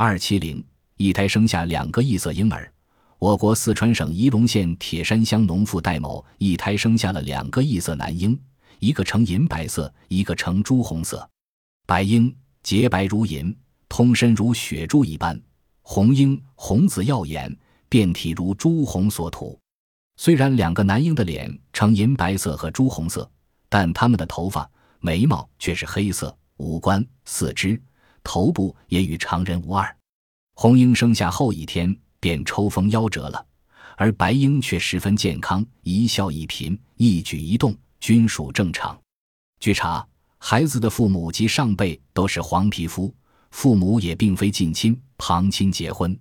二七零一胎生下两个异色婴儿。我国四川省仪陇县铁山乡农妇戴某一胎生下了两个异色男婴，一个呈银白色，一个呈朱红色。白婴洁白如银，通身如雪珠一般；红婴红紫耀眼，遍体如朱红所涂。虽然两个男婴的脸呈银白色和朱红色，但他们的头发、眉毛却是黑色，五官、四肢、头部也与常人无二。红英生下后一天。便抽风夭折了，而白英却十分健康，一笑一颦，一举一动均属正常。据查，孩子的父母及上辈都是黄皮肤，父母也并非近亲，旁亲结婚。